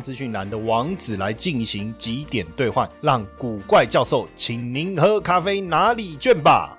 资讯栏的网址来进行几点兑换，让古怪教授请您喝咖啡哪里卷吧。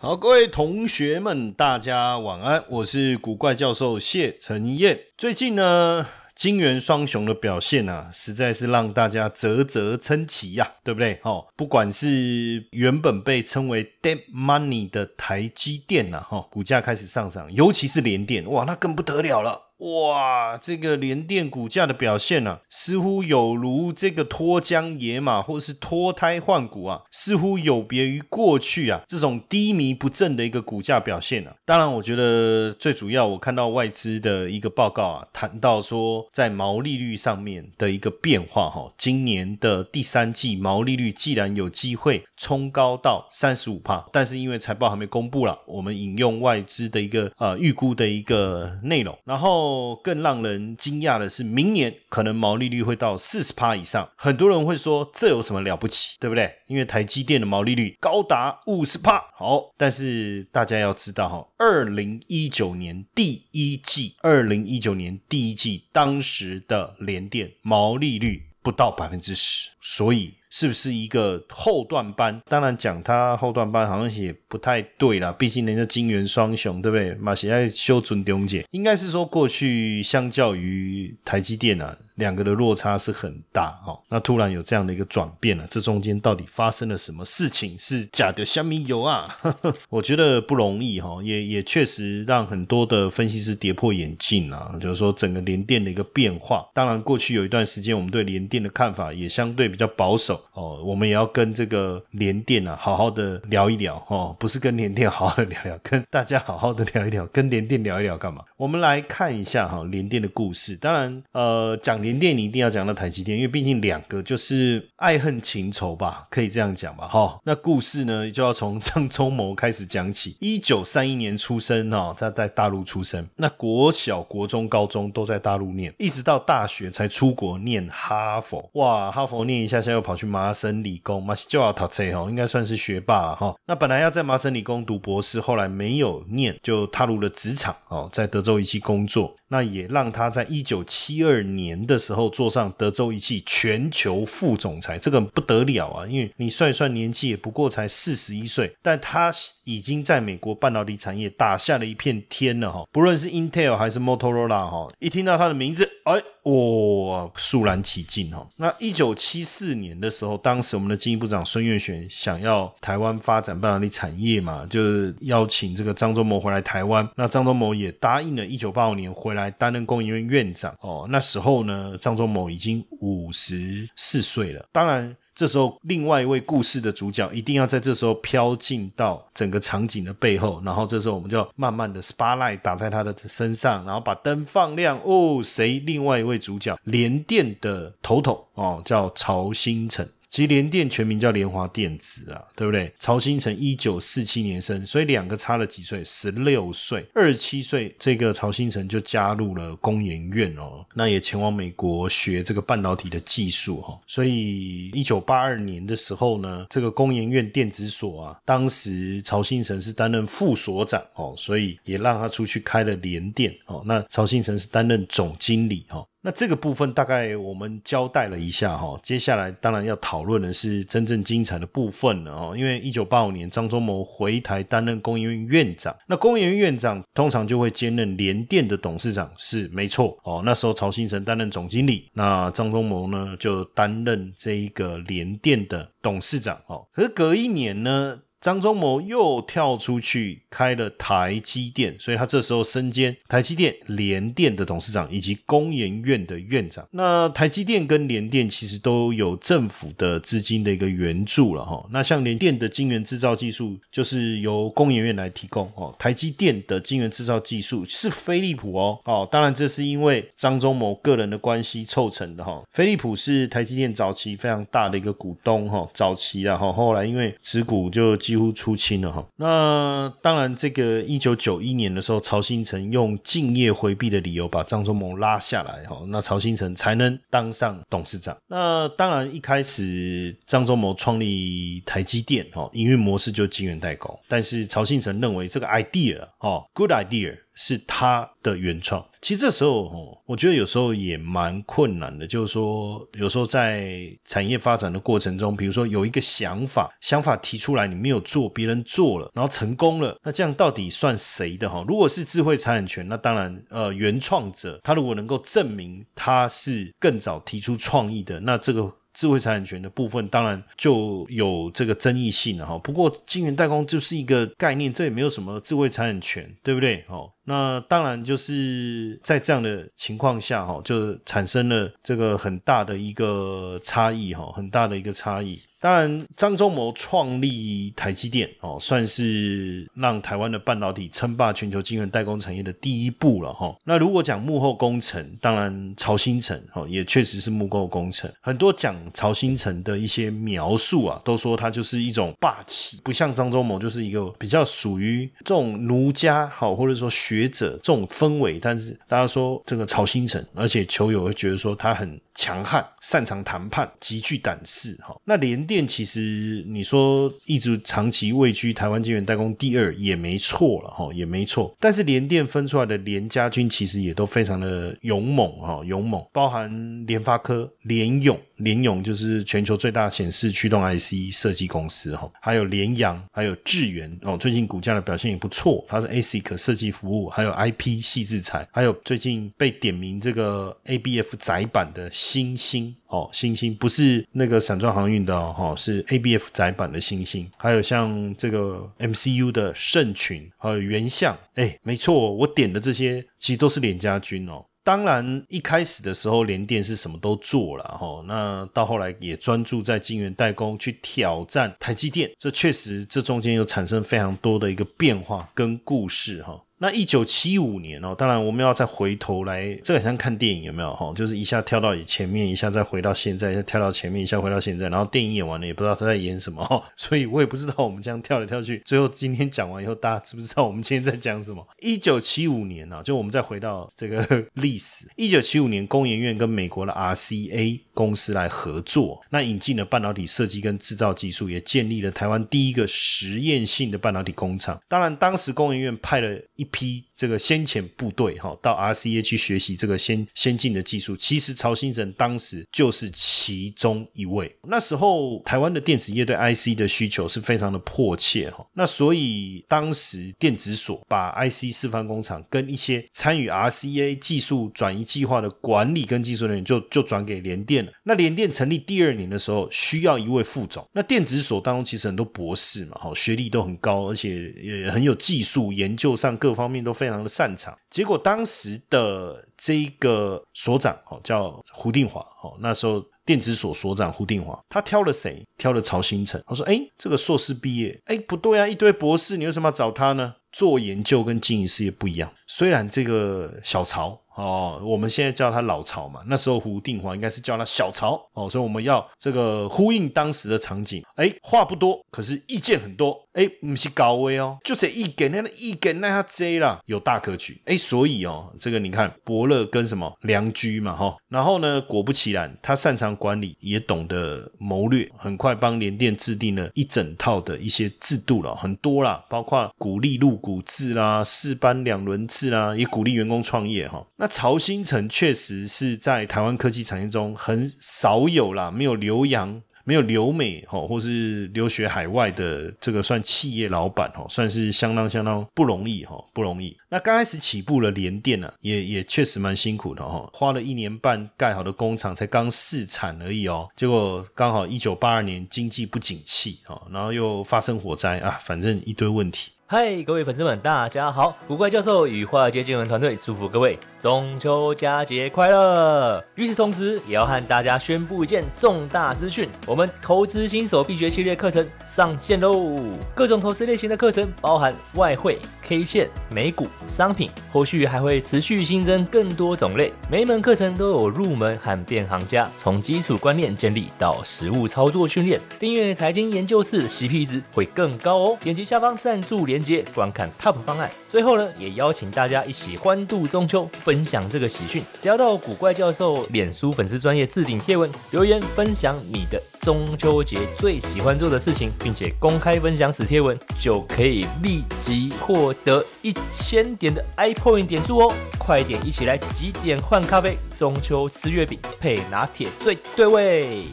好，各位同学们，大家晚安，我是古怪教授谢承彦。最近呢？金元双雄的表现啊，实在是让大家啧啧称奇呀，对不对？哦，不管是原本被称为 “dead money” 的台积电呐，哈，股价开始上涨，尤其是联电，哇，那更不得了了。哇，这个联电股价的表现呢，似乎有如这个脱缰野马，或者是脱胎换骨啊，似乎有别于过去啊这种低迷不振的一个股价表现啊。当然，我觉得最主要，我看到外资的一个报告啊，谈到说在毛利率上面的一个变化哈，今年的第三季毛利率既然有机会冲高到三十五帕，但是因为财报还没公布了，我们引用外资的一个呃预估的一个内容，然后。哦更让人惊讶的是，明年可能毛利率会到四十趴以上。很多人会说，这有什么了不起，对不对？因为台积电的毛利率高达五十趴。好，但是大家要知道哈，二零一九年第一季，二零一九年第一季当时的联电毛利率不到百分之十，所以。是不是一个后段班？当然讲他后段班好像也不太对啦，毕竟人家金元双雄，对不对？马西在修准中姐，应该是说过去相较于台积电啊。两个的落差是很大哦，那突然有这样的一个转变了，这中间到底发生了什么事情？是假的香米油啊？我觉得不容易哈，也也确实让很多的分析师跌破眼镜啊。就是说整个联电的一个变化，当然过去有一段时间我们对联电的看法也相对比较保守哦，我们也要跟这个联电啊好好的聊一聊哦，不是跟联电好好的聊聊，跟大家好好的聊一聊，跟联电聊一聊干嘛？我们来看一下哈联电的故事，当然呃讲。联电你一定要讲到台积电，因为毕竟两个就是爱恨情仇吧，可以这样讲吧，哈。那故事呢就要从 张忠谋开始讲起。一九三一年出生哦，在在大陆出生，那国小、国中、高中都在大陆念，一直到大学才出国念哈佛。哇，哈佛念一下，现在又跑去麻省理工，马上就要读册哦，应该算是学霸哈。那本来要在麻省理工读博士，后来没有念，就踏入了职场哦，在德州仪器工作。那也让他在一九七二年的时候坐上德州仪器全球副总裁，这个不得了啊！因为你算一算年纪也不过才四十一岁，但他已经在美国半导体产业打下了一片天了哈！不论是 Intel 还是 Motorola 哈，一听到他的名字，哎。哇，肃然起敬哈！那一九七四年的时候，当时我们的经济部长孙运璇想要台湾发展半导体产业嘛，就是邀请这个张忠谋回来台湾。那张忠谋也答应了，一九八五年回来担任工研院院长。哦，那时候呢，张忠谋已经五十四岁了。当然。这时候，另外一位故事的主角一定要在这时候飘进到整个场景的背后，然后这时候我们就慢慢的 spotlight 打在他的身上，然后把灯放亮。哦，谁？另外一位主角，联电的头头哦，叫曹新成。其实联电全名叫联华电子啊，对不对？曹新成一九四七年生，所以两个差了几岁，十六岁，二十七岁，这个曹新成就加入了工研院哦，那也前往美国学这个半导体的技术哈。所以一九八二年的时候呢，这个工研院电子所啊，当时曹新成是担任副所长哦，所以也让他出去开了联电哦。那曹新成是担任总经理哈。那这个部分大概我们交代了一下哈，接下来当然要讨论的是真正精彩的部分了哦。因为一九八五年张忠谋回台担任工研院院长，那工研院院长通常就会兼任联电的董事长，是没错哦。那时候曹新成担任总经理，那张忠谋呢就担任这一个联电的董事长哦。可是隔一年呢？张忠谋又跳出去开了台积电，所以他这时候身兼台积电、联电的董事长以及工研院的院长。那台积电跟联电其实都有政府的资金的一个援助了哈。那像联电的晶圆制造技术就是由工研院来提供哦，台积电的晶圆制造技术是飞利浦哦哦，当然这是因为张忠谋个人的关系凑成的哈。飞利浦是台积电早期非常大的一个股东哈，早期啊哈，后来因为持股就。几乎出清了哈，那当然，这个一九九一年的时候，曹新成用敬业回避的理由把张忠谋拉下来哈，那曹新成才能当上董事长。那当然，一开始张忠谋创立台积电哈，营运模式就晶圆代工，但是曹新成认为这个 idea 哦，good idea。是他的原创。其实这时候，哦，我觉得有时候也蛮困难的。就是说，有时候在产业发展的过程中，比如说有一个想法，想法提出来，你没有做，别人做了，然后成功了，那这样到底算谁的？哈，如果是智慧财产权，那当然，呃，原创者他如果能够证明他是更早提出创意的，那这个。智慧财产权的部分当然就有这个争议性了哈。不过晶圆代工就是一个概念，这也没有什么智慧财产权，对不对？哦，那当然就是在这样的情况下哈，就产生了这个很大的一个差异哈，很大的一个差异。当然，张忠谋创立台积电哦，算是让台湾的半导体称霸全球晶圆代工产业的第一步了哈。那如果讲幕后工程，当然曹新成哦，也确实是幕后工程。很多讲曹新成的一些描述啊，都说他就是一种霸气，不像张忠谋就是一个比较属于这种奴家好，或者说学学者这种氛围。但是大家说这个曹星辰，而且球友会觉得说他很强悍，擅长谈判，极具胆识哈。那联电其实你说一直长期位居台湾晶圆代工第二也没错了哈，也没错。但是联电分出来的联家军其实也都非常的勇猛哈，勇猛，包含联发科、联勇。联咏就是全球最大显示驱动 IC 设计公司哈，还有联阳，还有智源哦，最近股价的表现也不错。它是 ASIC 设计服务，还有 IP 细制材，还有最近被点名这个 ABF 窄版的星星哦，星星不是那个散装航运的哦，是 ABF 窄版的星星。还有像这个 MCU 的圣群，还有原相，哎，没错，我点的这些其实都是联家军哦。当然，一开始的时候，联电是什么都做了哈，那到后来也专注在晶圆代工，去挑战台积电，这确实这中间又产生非常多的一个变化跟故事哈。那一九七五年哦，当然我们要再回头来，这个很像看电影有没有哈？就是一下跳到前面，一下再回到现在，再跳到前面，一下回到现在，然后电影演完了也不知道他在演什么哈，所以我也不知道我们这样跳来跳去，最后今天讲完以后，大家知不知道我们今天在讲什么？一九七五年啊，就我们再回到这个历史，一九七五年工研院跟美国的 RCA 公司来合作，那引进了半导体设计跟制造技术，也建立了台湾第一个实验性的半导体工厂。当然，当时工研院派了一批这个先遣部队哈，到 RCA 去学习这个先先进的技术。其实曹新成当时就是其中一位。那时候台湾的电子业对 IC 的需求是非常的迫切哈。那所以当时电子所把 IC 示范工厂跟一些参与 RCA 技术转移计划的管理跟技术人员就就转给联电了。那联电成立第二年的时候，需要一位副总。那电子所当中其实很多博士嘛，哈，学历都很高，而且也很有技术研究上各。方面都非常的擅长，结果当时的这一个所长哦叫胡定华哦，那时候电子所所长胡定华，他挑了谁？挑了曹新成。他说：“哎，这个硕士毕业，哎，不对啊，一堆博士，你为什么要找他呢？做研究跟经营事业不一样。虽然这个小曹。”哦，我们现在叫他老曹嘛，那时候胡定华应该是叫他小曹哦，所以我们要这个呼应当时的场景。哎，话不多，可是意见很多。哎，不是高危哦，就这意见，那个意见那下 J 啦，有大可取。哎，所以哦，这个你看伯乐跟什么良驹嘛哈，然后呢，果不其然，他擅长管理，也懂得谋略，很快帮联电制定了一整套的一些制度了，很多啦，包括鼓励入股制啦、四班两轮制啦，也鼓励员工创业哈。那曹新成确实是在台湾科技产业中很少有啦，没有留洋。没有留美哈，或是留学海外的这个算企业老板哈，算是相当相当不容易哈，不容易。那刚开始起步了联电呢，也也确实蛮辛苦的哈，花了一年半盖好的工厂才刚试产而已哦，结果刚好一九八二年经济不景气啊，然后又发生火灾啊，反正一堆问题。嗨，各位粉丝们，大家好！古怪教授与华尔街见闻团队祝福各位中秋佳节快乐。与此同时，也要和大家宣布一件重大资讯：我们投资新手必学系列课程上线喽！各种投资类型的课程，包含外汇、K 线、美股、商品，后续还会持续新增更多种类。每一门课程都有入门和变行家，从基础观念建立到实物操作训练。订阅财经研究室，CP 值会更高哦！点击下方赞助连。连接观看 TOP 方案，最后呢，也邀请大家一起欢度中秋，分享这个喜讯。只要到古怪教授脸书粉丝专业置顶贴文留言，分享你的中秋节最喜欢做的事情，并且公开分享此贴文，就可以立即获得一千点的 iPoint 点数哦！快点一起来几点换咖啡，中秋吃月饼配拿铁最对味。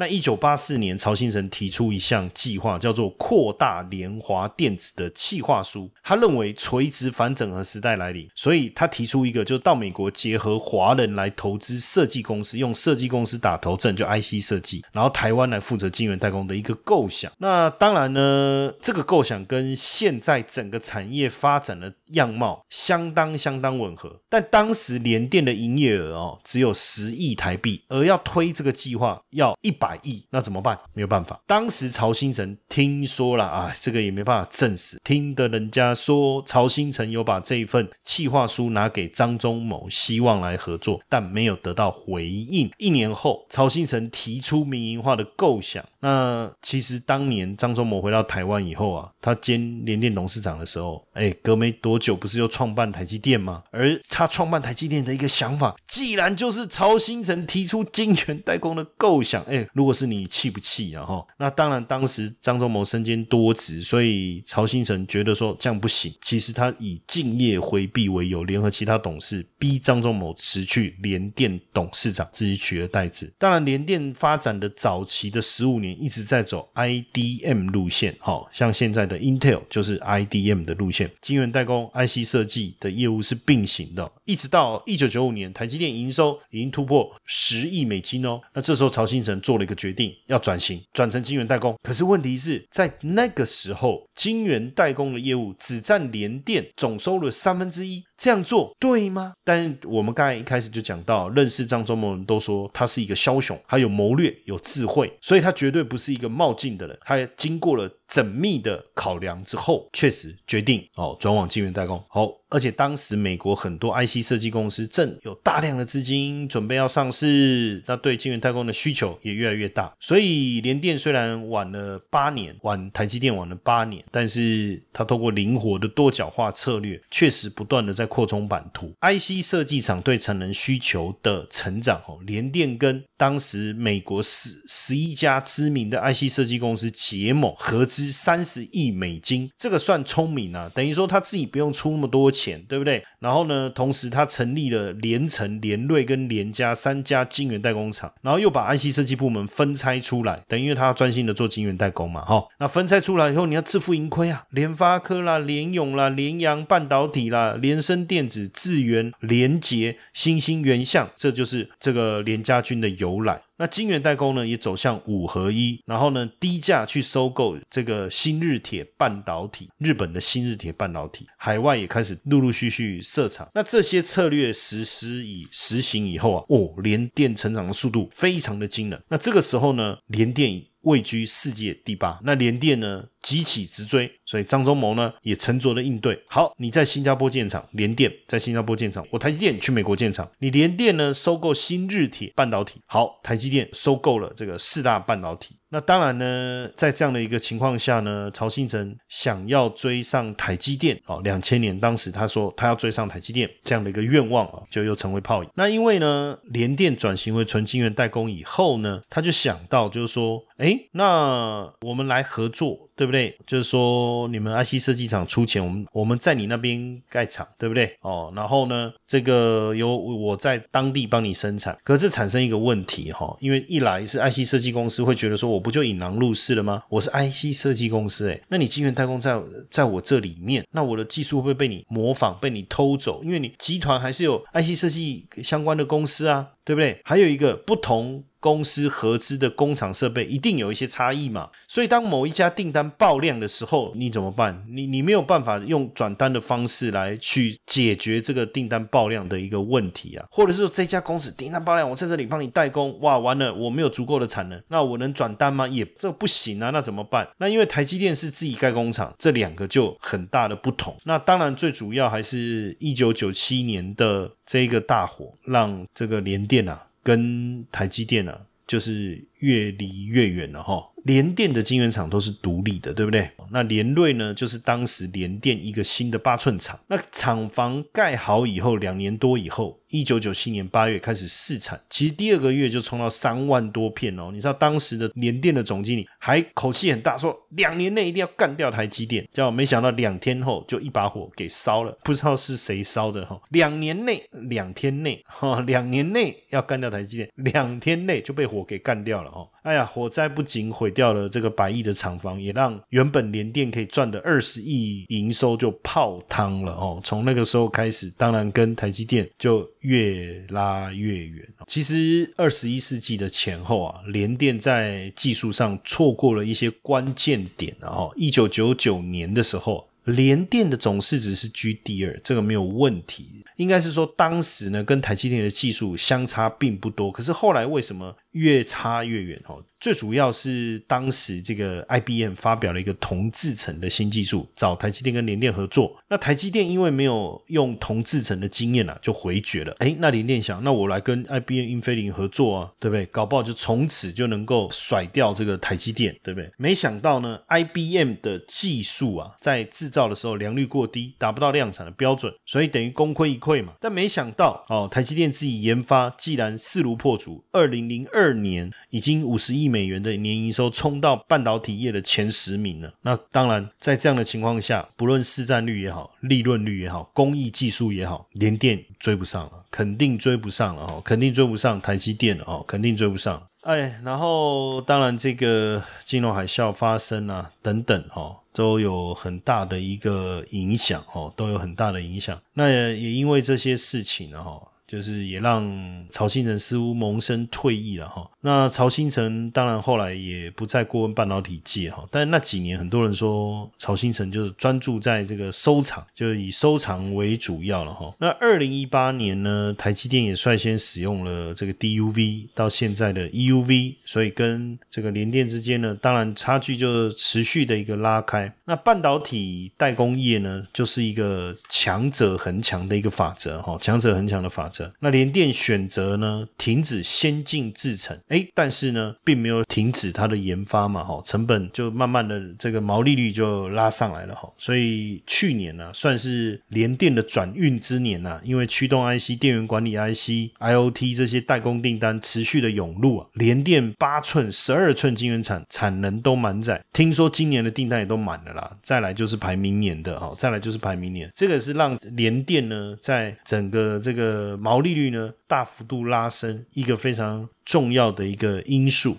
那一九八四年，曹新成提出一项计划，叫做扩大联华电子的企划书。他认为垂直反整合时代来临，所以他提出一个，就到美国结合华人来投资设计公司，用设计公司打头阵，就 IC 设计，然后台湾来负责晶圆代工的一个构想。那当然呢，这个构想跟现在整个产业发展的样貌相当相当吻合。但当时联电的营业额哦只有十亿台币，而要推这个计划要一百。百亿，那怎么办？没有办法。当时曹新成听说了啊，这个也没办法证实，听的人家说曹新成有把这一份企划书拿给张忠谋，希望来合作，但没有得到回应。一年后，曹新成提出民营化的构想。那其实当年张忠谋回到台湾以后啊，他兼联电董事长的时候，哎，隔没多久不是又创办台积电吗？而他创办台积电的一个想法，既然就是曹新成提出晶圆代工的构想，哎。如果是你气不气啊？哈，那当然，当时张忠谋身兼多职，所以曹新成觉得说这样不行。其实他以敬业回避为由，联合其他董事逼张忠谋辞去联电董事长，自己取而代之。当然，联电发展的早期的十五年一直在走 IDM 路线，哈，像现在的 Intel 就是 IDM 的路线，晶圆代工、IC 设计的业务是并行的。一直到一九九五年，台积电营收已经突破十亿美金哦。那这时候曹新成做了。个决定要转型，转成晶圆代工。可是问题是在那个时候，晶圆代工的业务只占联电总收入三分之一。这样做对吗？但我们刚才一开始就讲到，认识张忠谋人都说他是一个枭雄，他有谋略、有智慧，所以他绝对不是一个冒进的人。他经过了缜密的考量之后，确实决定哦转往晶圆代工。好，而且当时美国很多 IC 设计公司正有大量的资金准备要上市，那对晶圆代工的需求也越来越大。所以联电虽然晚了八年，晚台积电晚了八年，但是他通过灵活的多角化策略，确实不断的在。扩充版图，IC 设计厂对产能需求的成长，哦，联电跟当时美国十十一家知名的 IC 设计公司结盟，合资三十亿美金，这个算聪明啊，等于说他自己不用出那么多钱，对不对？然后呢，同时他成立了联成、联瑞跟联家三家晶圆代工厂，然后又把 IC 设计部门分拆出来，等于他专心的做晶圆代工嘛，哈。那分拆出来以后，你要自负盈亏啊，联发科啦、联咏啦、联阳半导体啦、联升。电子、智源、联捷、新兴、原相，这就是这个联家军的由来。那金圆代工呢，也走向五合一，然后呢，低价去收购这个新日铁半导体，日本的新日铁半导体，海外也开始陆陆续续设厂。那这些策略实施以实行以后啊，哦，联电成长的速度非常的惊人。那这个时候呢，联电位居世界第八，那联电呢？急起直追，所以张忠谋呢也沉着的应对。好，你在新加坡建厂，联电在新加坡建厂，我台积电去美国建厂。你联电呢收购新日铁半导体，好，台积电收购了这个四大半导体。那当然呢，在这样的一个情况下呢，曹信成想要追上台积电哦，两千年当时他说他要追上台积电这样的一个愿望啊，就又成为泡影。那因为呢，联电转型为纯晶圆代工以后呢，他就想到就是说，哎，那我们来合作。对不对？就是说你们 IC 设计厂出钱，我们我们在你那边盖厂，对不对？哦，然后呢，这个由我在当地帮你生产，可是产生一个问题哈，因为一来是 IC 设计公司会觉得说，我不就引狼入室了吗？我是 IC 设计公司，诶，那你晶圆代工在在我这里面，那我的技术会不会被你模仿、被你偷走？因为你集团还是有 IC 设计相关的公司啊。对不对？还有一个不同公司合资的工厂设备，一定有一些差异嘛。所以当某一家订单爆量的时候，你怎么办？你你没有办法用转单的方式来去解决这个订单爆量的一个问题啊，或者是说这家公司订单爆量，我在这里帮你代工，哇，完了，我没有足够的产能，那我能转单吗？也这不行啊，那怎么办？那因为台积电是自己盖工厂，这两个就很大的不同。那当然最主要还是一九九七年的这一个大火，让这个联电。啊，跟台积电啊，就是越离越远了哈。联电的晶圆厂都是独立的，对不对？那联瑞呢，就是当时联电一个新的八寸厂。那厂房盖好以后，两年多以后。一九九七年八月开始试产，其实第二个月就冲到三万多片哦。你知道当时的联电的总经理还口气很大，说两年内一定要干掉台积电。结果没想到两天后就一把火给烧了，不知道是谁烧的哈。两年内两天内哈，两年内要干掉台积电，两天内就被火给干掉了哦。哎呀，火灾不仅毁掉了这个百亿的厂房，也让原本联电可以赚的二十亿营收就泡汤了哦。从那个时候开始，当然跟台积电就。越拉越远。其实二十一世纪的前后啊，联电在技术上错过了一些关键点。然后一九九九年的时候，联电的总市值是居第二，这个没有问题。应该是说当时呢，跟台积电的技术相差并不多。可是后来为什么越差越远？哦？最主要是当时这个 IBM 发表了一个同制程的新技术，找台积电跟联电合作。那台积电因为没有用同制程的经验啊，就回绝了。哎，那联电想，那我来跟 IBM 英飞凌合作啊，对不对？搞不好就从此就能够甩掉这个台积电，对不对？没想到呢，IBM 的技术啊，在制造的时候良率过低，达不到量产的标准，所以等于功亏一篑嘛。但没想到哦，台积电自己研发，既然势如破竹，二零零二二年已经五十亿。美元的年营收冲到半导体业的前十名了。那当然，在这样的情况下，不论市占率也好，利润率也好，工艺技术也好，联电追不上了，肯定追不上了哈，肯定追不上台积电了哦，肯定追不上。哎，然后当然这个金融海啸发生啊，等等哈，都有很大的一个影响哈，都有很大的影响。那也因为这些事情哈。就是也让曹新人似乎萌生退役了哈。那曹新成当然后来也不再过问半导体界哈。但那几年很多人说曹新成就是专注在这个收藏，就是以收藏为主要了哈。那二零一八年呢，台积电也率先使用了这个 DUV 到现在的 EUV，所以跟这个联电之间呢，当然差距就持续的一个拉开。那半导体代工业呢，就是一个强者恒强的一个法则哈，强者恒强的法则。那联电选择呢停止先进制程，哎，但是呢并没有停止它的研发嘛，哈，成本就慢慢的这个毛利率就拉上来了，哈，所以去年呢算是联电的转运之年呐，因为驱动 IC、电源管理 IC、IOT 这些代工订单持续的涌入啊，联电八寸、十二寸晶圆厂产能都满载，听说今年的订单也都满了啦，再来就是排明年的，哈，再来就是排明年，这个是让联电呢在整个这个。毛利率呢大幅度拉升，一个非常重要的一个因素。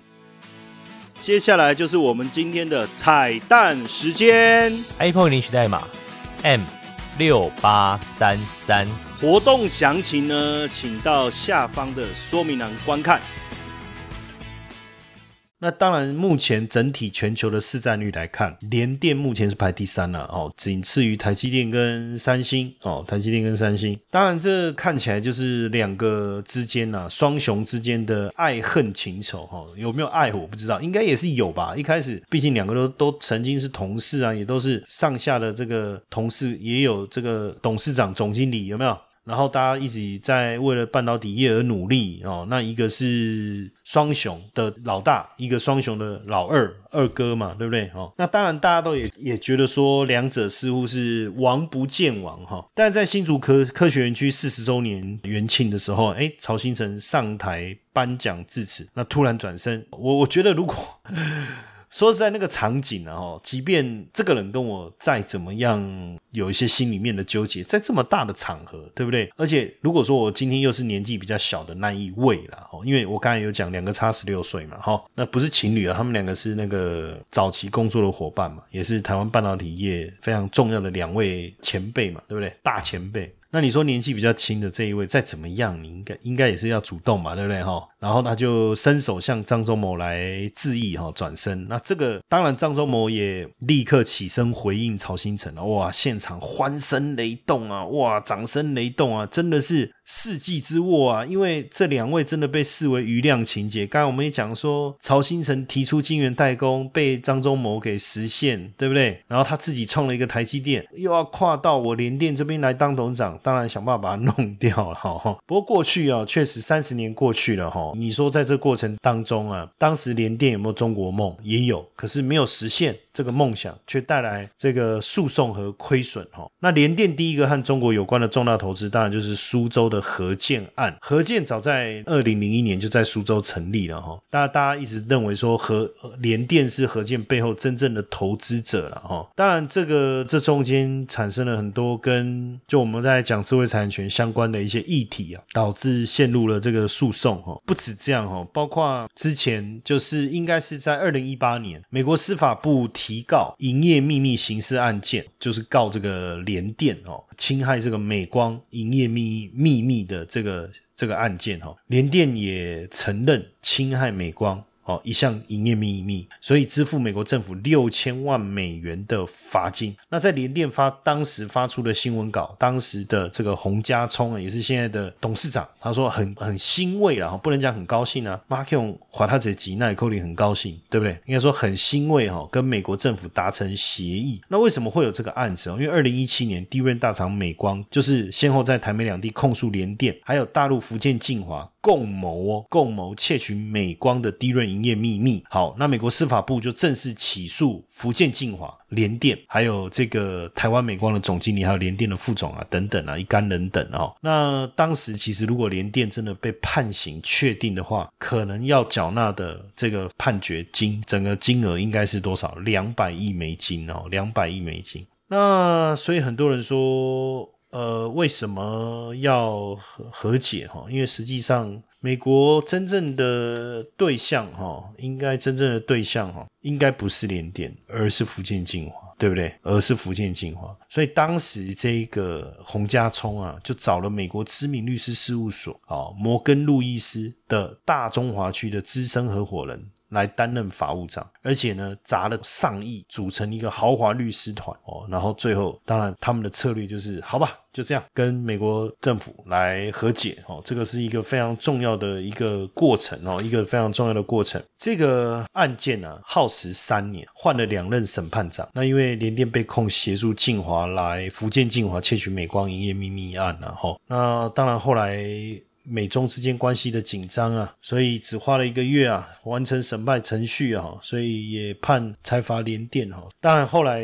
接下来就是我们今天的彩蛋时间，Apple 领取代码 M 六八三三，活动详情呢，请到下方的说明栏观看。那当然，目前整体全球的市占率来看，联电目前是排第三了哦，仅次于台积电跟三星哦，台积电跟三星。当然，这看起来就是两个之间呐，双雄之间的爱恨情仇哈，有没有爱我不知道，应该也是有吧。一开始，毕竟两个都都曾经是同事啊，也都是上下的这个同事，也有这个董事长、总经理，有没有？然后大家一直在为了半导体业而努力哦。那一个是双雄的老大，一个双雄的老二二哥嘛，对不对？哦，那当然大家都也也觉得说两者似乎是王不见王哈。但在新竹科科学园区四十周年元庆的时候，哎，曹新成上台颁奖致辞，那突然转身，我我觉得如果。说实在，那个场景啊，哦，即便这个人跟我再怎么样有一些心里面的纠结，在这么大的场合，对不对？而且如果说我今天又是年纪比较小的那一位了，哦，因为我刚才有讲两个差十六岁嘛，哈，那不是情侣啊，他们两个是那个早期工作的伙伴嘛，也是台湾半导体业非常重要的两位前辈嘛，对不对？大前辈。那你说年纪比较轻的这一位再怎么样，你应该应该也是要主动嘛，对不对哈？然后他就伸手向张忠谋来致意哈，转身。那这个当然张忠谋也立刻起身回应曹新成了，哇，现场欢声雷动啊，哇，掌声雷动啊，真的是世纪之握啊！因为这两位真的被视为余量情节。刚才我们也讲说，曹新成提出晶圆代工被张忠谋给实现，对不对？然后他自己创了一个台积电，又要跨到我联电这边来当董事长。当然想办法把它弄掉了哈。不过过去啊，确实三十年过去了哈。你说在这过程当中啊，当时联电有没有中国梦？也有，可是没有实现。这个梦想却带来这个诉讼和亏损哈。那联电第一个和中国有关的重大投资，当然就是苏州的核建案。核建早在二零零一年就在苏州成立了哈。大家大家一直认为说核联电是核建背后真正的投资者了哈。当然这个这中间产生了很多跟就我们在讲智慧财产权相关的一些议题啊，导致陷入了这个诉讼哈。不止这样哈，包括之前就是应该是在二零一八年，美国司法部提。提告营业秘密刑事案件，就是告这个联电哦，侵害这个美光营业秘秘密的这个这个案件哈，联电也承认侵害美光。哦，一项营业秘密，所以支付美国政府六千万美元的罚金。那在联电发当时发出的新闻稿，当时的这个洪家聪啊，也是现在的董事长，他说很很欣慰啊，不能讲很高兴啊。马克龙华他这吉奈寇林很高兴，对不对？应该说很欣慰哈，跟美国政府达成协议。那为什么会有这个案子哦？因为二零一七年，低润大厂美光就是先后在台美两地控诉联电，还有大陆福建晋华。共谋哦，共谋窃取美光的低润营业秘密。好，那美国司法部就正式起诉福建晋华、联电，还有这个台湾美光的总经理，还有联电的副总啊，等等啊，一干人等哦。那当时其实如果联电真的被判刑确定的话，可能要缴纳的这个判决金，整个金额应该是多少？两百亿美金哦，两百亿美金。那所以很多人说。呃，为什么要和和解哈？因为实际上，美国真正的对象哈，应该真正的对象哈，应该不是联电，而是福建晋华，对不对？而是福建晋华。所以当时这个洪家聪啊，就找了美国知名律师事务所啊，摩根路易斯的大中华区的资深合伙人。来担任法务长，而且呢，砸了上亿组成一个豪华律师团哦，然后最后当然他们的策略就是好吧，就这样跟美国政府来和解哦，这个是一个非常重要的一个过程哦，一个非常重要的过程。这个案件呢，耗时三年，换了两任审判长。那因为联电被控协助晋华来福建晋华窃取美光营业秘密案然后那当然后来。美中之间关系的紧张啊，所以只花了一个月啊，完成审判程序啊，所以也判财阀联电哈。当然后来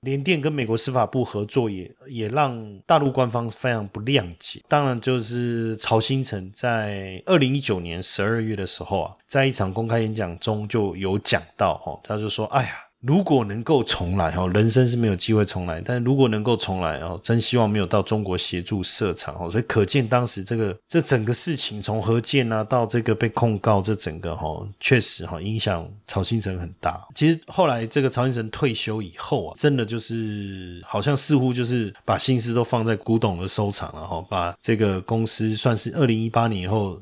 联电跟美国司法部合作，也也让大陆官方非常不谅解。当然就是曹新成在二零一九年十二月的时候啊，在一场公开演讲中就有讲到哈，他就说：“哎呀。”如果能够重来哈，人生是没有机会重来。但如果能够重来哦，真希望没有到中国协助设厂哦。所以可见当时这个这整个事情从何建啊到这个被控告，这整个哈确实哈影响曹新成很大。其实后来这个曹新成退休以后啊，真的就是好像似乎就是把心思都放在古董的收藏了哈，把这个公司算是二零一八年以后。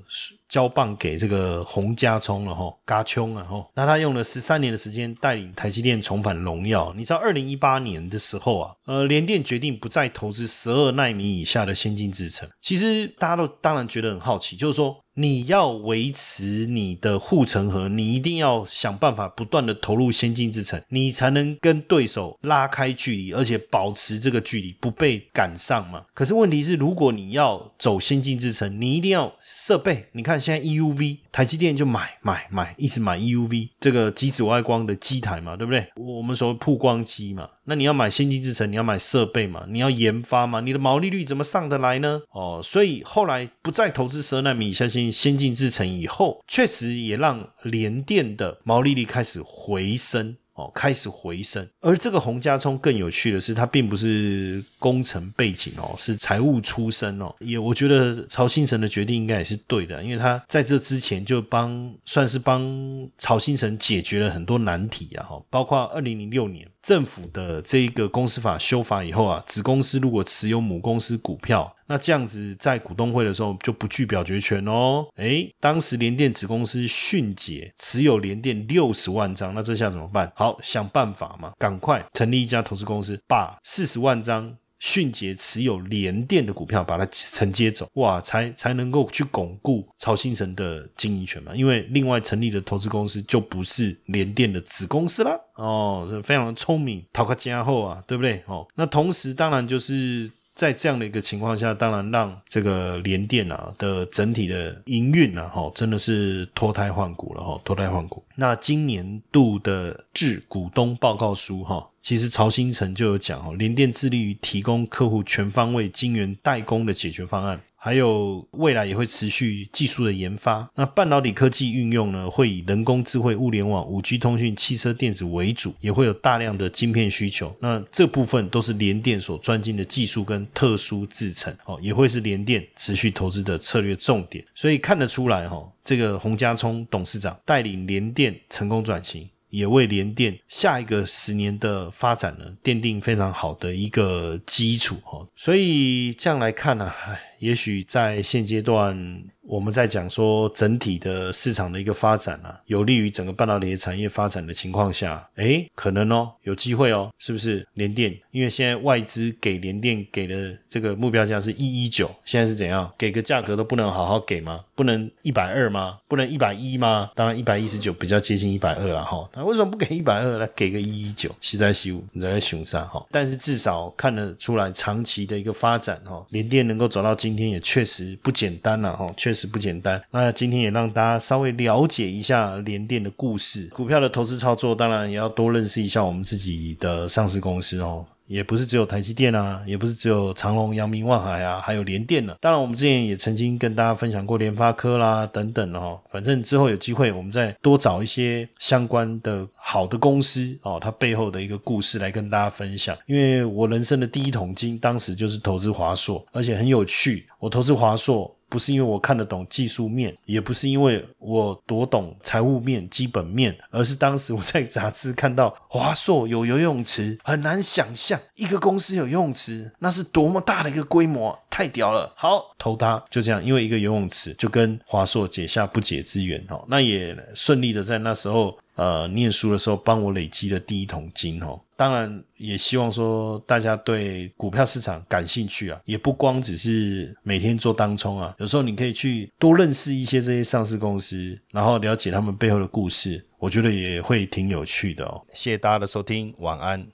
交棒给这个洪家聪了哈，嘎聪啊哈，那他用了十三年的时间带领台积电重返荣耀。你知道二零一八年的时候啊，呃，联电决定不再投资十二纳米以下的先进制程。其实大家都当然觉得很好奇，就是说。你要维持你的护城河，你一定要想办法不断的投入先进制程，你才能跟对手拉开距离，而且保持这个距离不被赶上嘛。可是问题是，如果你要走先进制程，你一定要设备。你看现在 EUV。台积电就买买买，一直买 EUV 这个极紫外光的机台嘛，对不对？我们说曝光机嘛，那你要买先进制程，你要买设备嘛，你要研发嘛，你的毛利率怎么上得来呢？哦，所以后来不再投资十二纳米相信先进制程以后，确实也让联电的毛利率开始回升。哦，开始回升，而这个洪家聪更有趣的是，他并不是工程背景哦，是财务出身哦。也我觉得曹新成的决定应该也是对的，因为他在这之前就帮算是帮曹新成解决了很多难题啊，哈，包括二零零六年。政府的这一个公司法修法以后啊，子公司如果持有母公司股票，那这样子在股东会的时候就不具表决权哦。诶，当时联电子公司迅捷持有联电六十万张，那这下怎么办？好，想办法嘛，赶快成立一家投资公司，把四十万张。迅捷持有联电的股票，把它承接走，哇，才才能够去巩固曹新成的经营权嘛。因为另外成立的投资公司就不是联电的子公司啦。哦，非常聪明，讨个家后啊，对不对？哦，那同时当然就是。在这样的一个情况下，当然让这个联电啊的整体的营运啊，哈，真的是脱胎换骨了哈，脱胎换骨。那今年度的致股东报告书哈，其实曹新成就有讲哦，联电致力于提供客户全方位晶圆代工的解决方案。还有未来也会持续技术的研发。那半导体科技运用呢，会以人工智慧、物联网、五 G 通讯、汽车电子为主，也会有大量的晶片需求。那这部分都是联电所专精的技术跟特殊制程哦，也会是联电持续投资的策略重点。所以看得出来哈，这个洪家聪董事长带领联电成功转型。也为联电下一个十年的发展呢奠定非常好的一个基础哈，所以这样来看呢，唉，也许在现阶段。我们在讲说整体的市场的一个发展啊，有利于整个半导体产业发展的情况下，诶，可能哦，有机会哦，是不是？联电，因为现在外资给联电给的这个目标价是一一九，现在是怎样？给个价格都不能好好给吗？不能一百二吗？不能一百一吗？当然一百一十九比较接近一百二了哈。那为什么不给一百二来给个一一九？实在是你在熊山哈。但是至少看得出来长期的一个发展哈，联电能够走到今今天也确实不简单了哈，确实。不简单。那今天也让大家稍微了解一下联电的故事，股票的投资操作，当然也要多认识一下我们自己的上市公司哦。也不是只有台积电啊，也不是只有长隆、阳明、万海啊，还有联电呢。当然，我们之前也曾经跟大家分享过联发科啦等等哦。反正之后有机会，我们再多找一些相关的好的公司哦，它背后的一个故事来跟大家分享。因为我人生的第一桶金，当时就是投资华硕，而且很有趣。我投资华硕。不是因为我看得懂技术面，也不是因为我多懂财务面、基本面，而是当时我在杂志看到华硕有游泳池，很难想象一个公司有游泳池，那是多么大的一个规模，太屌了！好，投它就这样，因为一个游泳池就跟华硕结下不解之缘哦，那也顺利的在那时候。呃，念书的时候帮我累积了第一桶金哦，当然也希望说大家对股票市场感兴趣啊，也不光只是每天做当冲啊，有时候你可以去多认识一些这些上市公司，然后了解他们背后的故事，我觉得也会挺有趣的哦。谢谢大家的收听，晚安。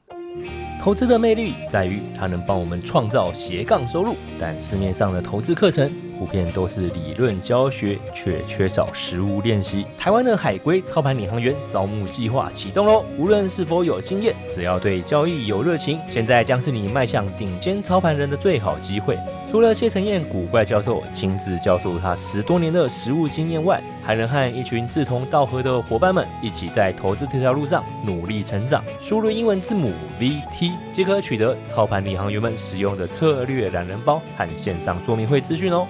投资的魅力在于它能帮我们创造斜杠收入，但市面上的投资课程。普遍都是理论教学，却缺少实物练习。台湾的海归操盘领航员招募计划启动喽！无论是否有经验，只要对交易有热情，现在将是你迈向顶尖操盘人的最好机会。除了谢承彦古怪教授亲自教授他十多年的实务经验外，还能和一群志同道合的伙伴们一起在投资这条路上努力成长。输入英文字母 VT 即可取得操盘领航员们使用的策略懒人包和线上说明会资讯哦。